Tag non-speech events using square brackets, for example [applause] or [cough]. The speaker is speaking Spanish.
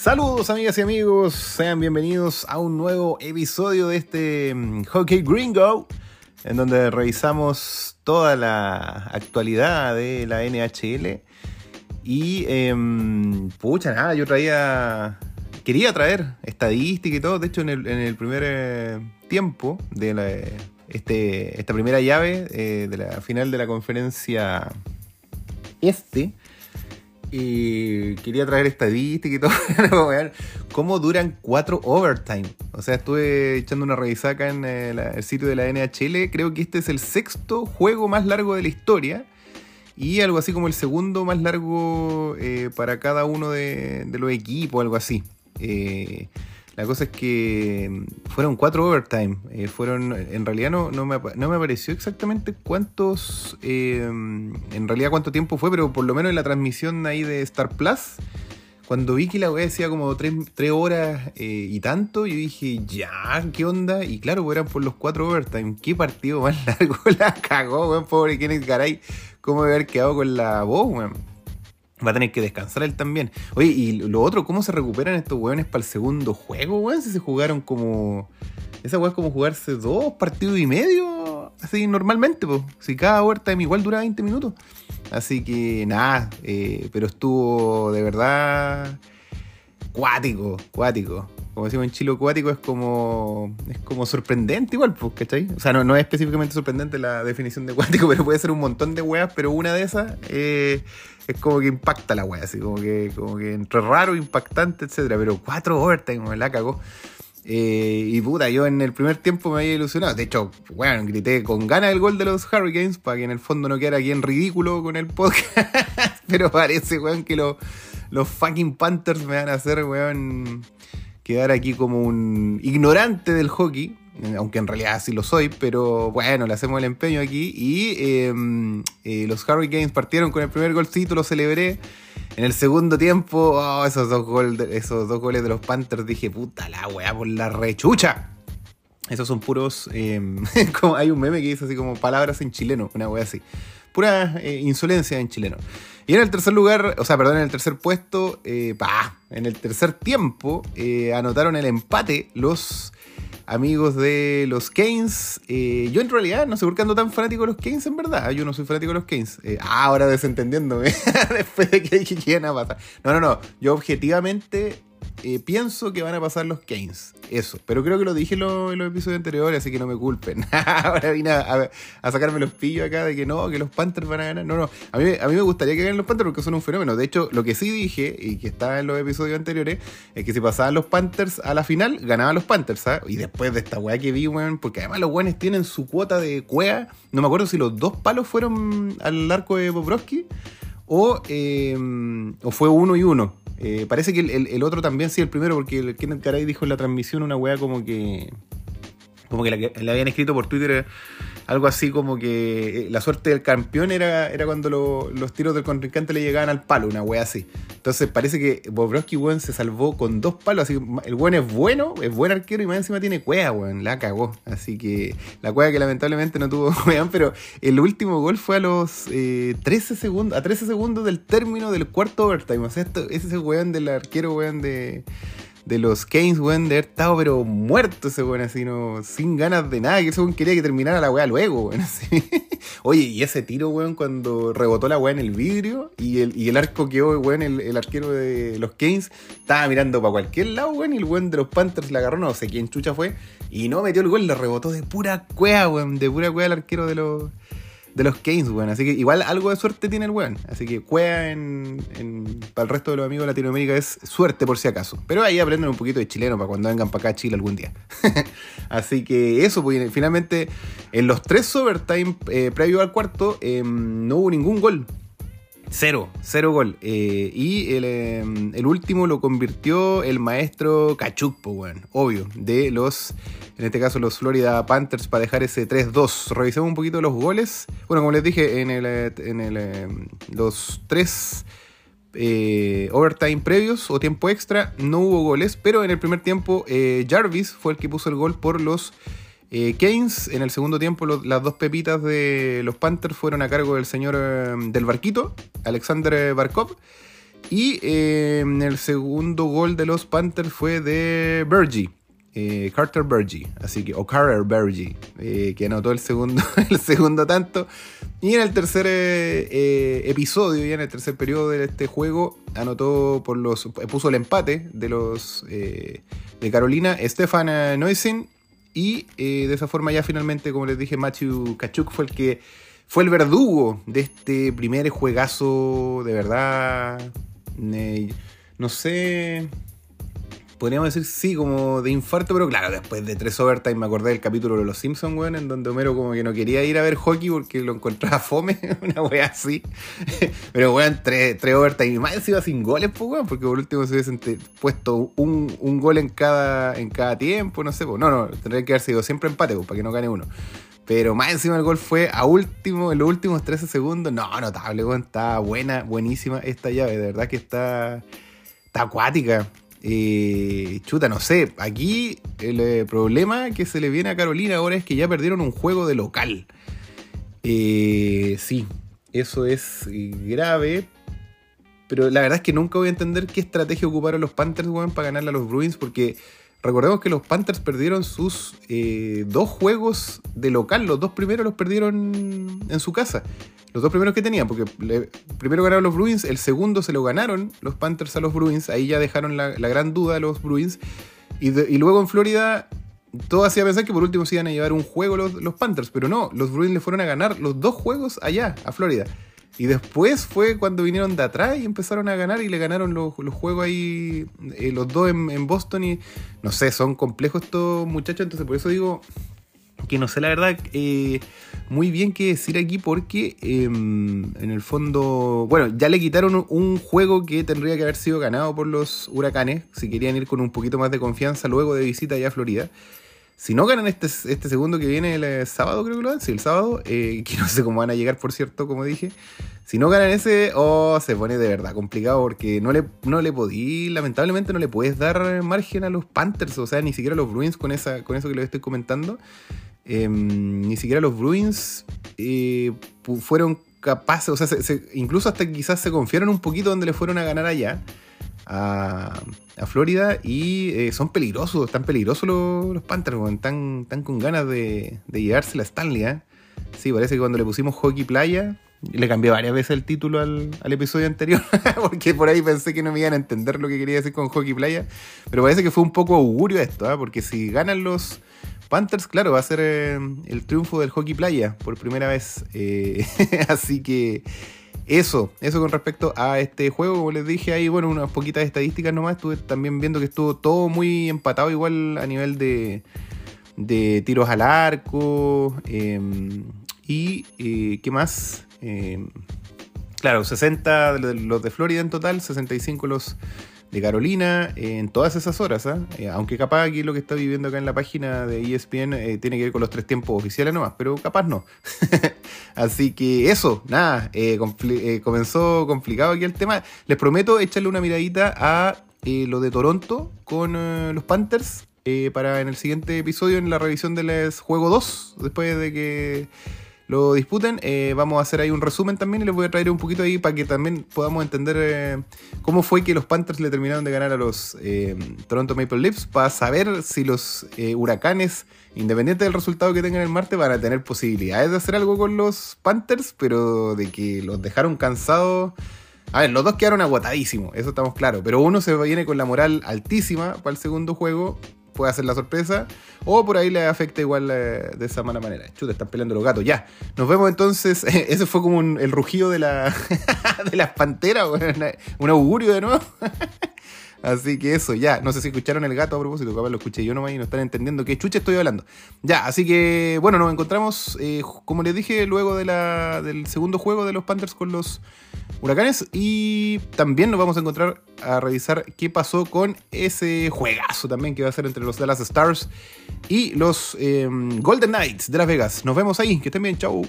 Saludos amigas y amigos, sean bienvenidos a un nuevo episodio de este mm, Hockey Gringo, en donde revisamos toda la actualidad de la NHL. Y, em, pucha, nada, yo traía, quería traer estadística y todo, de hecho en el, primer eh, tiempo de este, esta primera llave eh, de la final de la conferencia este, y quería traer estadística y todo. [laughs] cómo duran cuatro overtime. O sea, estuve echando una revisada acá en el, sitio de la NHL. Creo que este es el sexto juego más largo de la historia. Y algo así como el segundo más largo eh, para cada uno de, de, los equipos, algo así. Eh, la cosa es que mm, fueron cuatro overtime. Eh, fueron, en realidad no, no, me, apareció exactamente cuántos, eh, en realidad cuánto tiempo fue, pero por lo menos en la transmisión ahí de Star Plus, cuando vi que la web decía como tres, horas eh, y tanto, yo dije, ya, ¿qué onda? Y claro, pues eran por los cuatro overtime. ¿Qué partido más [laughs] largo la cagó, weón? Pobre Kenneth Garay. ¿Cómo haber quedado con la voz, weón? Va a tener que descansar él también. Oye, y lo otro, ¿cómo se recuperan estos weones para el segundo juego, weón? Si se jugaron como. Esa weá es como jugarse dos partidos y medio, así normalmente, pues. Si cada overtime igual dura 20 minutos. Así que nada, eh, pero estuvo de verdad cuático, cuático. Como decimos en Chile, cuático es como es como sorprendente igual, pues, ¿cachai? O sea, no, no es específicamente sorprendente la definición de cuático, [laughs] pero puede ser un montón de weas, pero una de esas eh, es como que impacta la wea, así como que, como que entre raro, impactante, etcétera. Pero cuatro overtime me la cagó. Eh, y puta, yo en el primer tiempo me había ilusionado. De hecho, bueno, grité con ganas el gol de los Hurricanes para que en el fondo no quedara aquí en ridículo con el podcast. [laughs] Pero parece, weón, que los fucking Panthers me van a hacer, weón, quedar aquí como un ignorante del hockey aunque en realidad sí lo soy, pero bueno, le hacemos el empeño aquí. Y em, eh, los Hurricanes partieron con el primer golcito, lo celebré. En el segundo tiempo, oh, esos, dos esos dos goles de los Panthers, dije, puta la weá por la rechucha. Esos son puros. Em, [laughs] hay un meme que dice así como palabras en chileno, una weá así. Pura eh, insolencia en chileno. Y en el tercer lugar, o sea, perdón, en el tercer puesto, eh, en el tercer tiempo, anotaron el empate los amigos de los Keynes. Eh, yo en realidad no sé por qué ando tan fanático de los Keynes, en verdad. Yo no soy fanático de los Keynes. Eh, ah, ahora desentendiéndome. [laughs] Después de que dije a pasar. No, no, no. Yo objetivamente eh, pienso que van a pasar los Keynes. Eso. Pero creo que lo dije en los, episodios anteriores, así que no me culpen. [laughs] Ahora vine a, sacarme los pillos acá de que no, que los Panthers van a ganar. No, no. A mí, a mí me gustaría que ganen los Panthers porque son un fenómeno. De hecho, lo que sí dije, y que está en los episodios anteriores, es que si pasaban los Panthers a la final, ganaban los Panthers. ¿sabes? Y después de esta weá que vi, weón, porque además los weones tienen su cuota de cuea. No me acuerdo si los dos palos fueron al arco de Bobrovsky o, eh, o fue uno y uno. Eh, parece que el, otro también sí, el primero, porque el Kenneth Caray dijo en la transmisión una weá como que. Como que le habían escrito por Twitter algo así como que eh, la suerte del campeón era, era cuando los tiros del contrincante le llegaban al palo, una wea así. Entonces parece que Bobrovsky, weón, se salvó con dos palos. Así el weón es bueno, es buen arquero y más encima tiene cueva, weón. La cagó. Así que la cueva que lamentablemente no tuvo [laughs] weón, pero el último gol fue a los 13 eh, segundos, a 13 segundos del término del cuarto overtime. O sea, esto, ese es el weón del arquero, weón, de de los Keynes, weón, de haber estado pero muerto ese weón, así, no, sin ganas de nada, que ese weón quería que terminara la weá luego, weón, [laughs] así. Oye, y ese tiro, weón, cuando rebotó la weá en el vidrio y el, y el arco quedó, weón, el, arquero de los Keynes estaba mirando para cualquier lado, weón, y el weón de los Panthers le agarró, no sé quién chucha fue, y no metió el gol, le rebotó de pura cueva, weón, de pura cueva el arquero de los de los Keynes, weón. Así que igual algo de suerte tiene el weón. Así que cuea en, para el resto de los amigos de Latinoamérica es suerte por si acaso. Pero ahí aprenden un poquito de chileno para cuando vengan para acá a Chile algún día. [laughs] Así que eso, pues finalmente en los tres overtime eh, previo al cuarto em, no hubo ningún gol. Cero, cero gol. Eh, y em, el, último lo convirtió el maestro Kachuk, weón, obvio, de los, en este caso los Florida Panthers, para dejar ese 3-2. Revisemos un poquito los goles. Bueno, como les dije, en, el, en el, em, los tres eh, overtime previos o tiempo extra no hubo goles, pero en el primer tiempo eh, Jarvis fue el que puso el gol por los eh, Keynes, en el segundo tiempo, las dos pepitas de los Panthers fueron a cargo del señor eh, del barquito, Alexander Barkov. Y eh, el segundo gol de los Panthers fue de Bergie. Eh, Carter Bergie, así que, o Carter Bergie, eh, que anotó el segundo, [laughs] el segundo tanto. Y en el tercer episodio, ya en el tercer periodo de este juego, anotó por los, puso el empate de los de Carolina, Stefan Neusin. Y de esa forma ya finalmente, como les dije, Matthew Kachuk fue el que fue el verdugo de este primer juegazo de verdad no sé, podríamos decir sí, como de infarto, pero claro, después de tres overtime me acordé del capítulo de Los Simpsons, weón, en donde Homero como que no quería ir a ver hockey porque lo encontraba fome, [laughs] una wea así. [laughs] pero weón, tres, tres overtime y más iba sin goles, pues weón, porque por último se hubiesen puesto un, gol en cada, en cada tiempo, no sé, pues no, no, tendría que haber sido siempre empate, pues, para que no gane uno. Pero más encima el gol fue a último, en los últimos 13 segundos. No, notable, weón. Está buena, buenísima esta llave. De verdad que está, está acuática. Eh, chuta, no sé. Aquí el eh, problema que se le viene a Carolina ahora es que ya perdieron un juego de local. Eh, sí, eso es grave. Pero la verdad es que nunca voy a entender qué estrategia ocuparon los Panthers, weón, para ganarle a los Bruins. Porque Recordemos que los Panthers perdieron sus eh, dos juegos de local. Los dos primeros los perdieron en su casa. Los dos primeros que tenían, porque primero ganaron los Bruins, el segundo se lo ganaron los Panthers a los Bruins. Ahí ya dejaron la, gran duda los Bruins. Y, luego en Florida todo hacía pensar que por último se iban a llevar un juego los, los Panthers, pero no, los Bruins le fueron a ganar los dos juegos allá, a Florida. Y después fue cuando vinieron de atrás y empezaron a ganar y le ganaron los, juegos ahí, eh, los dos en, Boston. Y no sé, son complejos estos muchachos. Entonces, por eso digo que no sé la verdad eh, muy bien qué decir aquí porque em, en el fondo, bueno, ya le quitaron un juego que tendría que haber sido ganado por los huracanes, si querían ir con un poquito más de confianza luego de visita allá a Florida. Si no ganan este, este segundo que viene el eh, sábado, creo que lo dan, sí, el sábado, eh, [laughs] que no sé cómo van a llegar, por cierto, como dije. Si no ganan ese, oh, se pone de verdad complicado porque no le, no le podí, lamentablemente no le puedes dar margen a los Panthers, o sea, ni siquiera a los Bruins con, esa, con eso que les estoy comentando. Em, ni siquiera los Bruins eh, fueron capaces, o sea, incluso hasta quizás se confiaron un poquito donde le fueron a ganar allá a, Florida y eh, son peligrosos, están peligrosos los, Panthers, están, con ganas de, llevarse la Stanley. ¿eh? Sí, parece que cuando le pusimos Hockey Playa, le cambié varias veces el título al, episodio anterior, [laughs] porque por ahí pensé que no me iban a entender lo que quería decir con Hockey Playa, pero parece que fue un poco augurio esto, ¿eh? porque si ganan los Panthers, claro, va a ser el triunfo del Hockey Playa por primera vez, [laughs] así que... Eso, eso con respecto a este juego, como les dije ahí, bueno, unas poquitas estadísticas nomás, estuve también viendo que estuvo todo muy empatado igual a nivel de, de tiros al arco em, y eh, qué más. Em, claro, 60 los de Florida en total, 65 los de Carolina en todas esas horas. ¿ah? Eh, aunque capaz aquí lo que está viviendo acá en la página de ESPN eh, tiene que ver con los tres tiempos oficiales nomás, pero capaz no. [laughs] Así que eso, nada, eh, comenzó complicado aquí el tema. Les prometo echarle una miradita a lo de Toronto con los Panthers para en el siguiente episodio, en la revisión del juego 2, después de que lo disputen. Eh, vamos a hacer ahí un resumen también y les voy a traer un poquito ahí para que también podamos entender eh, cómo fue que los Panthers le terminaron de ganar a los eh, Toronto Maple Leafs para saber si los huracanes, independiente del resultado que tengan el martes, van a tener posibilidades de hacer algo con los Panthers, pero de que los dejaron cansados. A ver, los dos quedaron agotadísimos, eso estamos claros, pero uno se viene con la moral altísima para el segundo juego puede hacer la sorpresa. O por ahí le afecta igual eh, de esa mala manera. Chuta, están peleando los gatos. Ya. Nos vemos entonces. [laughs] Ese fue como el rugido de, la, [laughs] de las panteras. un augurio de nuevo. [laughs] Así que eso, ya. No sé si escucharon el gato a propósito, capaz lo escuché yo nomás y no están entendiendo qué chucha estoy hablando. Ya, así que bueno, nos encontramos, eh, como les dije, luego de la, del segundo juego de los Panthers con los Huracanes. Y también nos vamos a encontrar a revisar qué pasó con ese juegazo también que va a ser entre los Dallas Stars y los em, Golden Knights de Las Vegas. Nos vemos ahí, que estén bien, chau.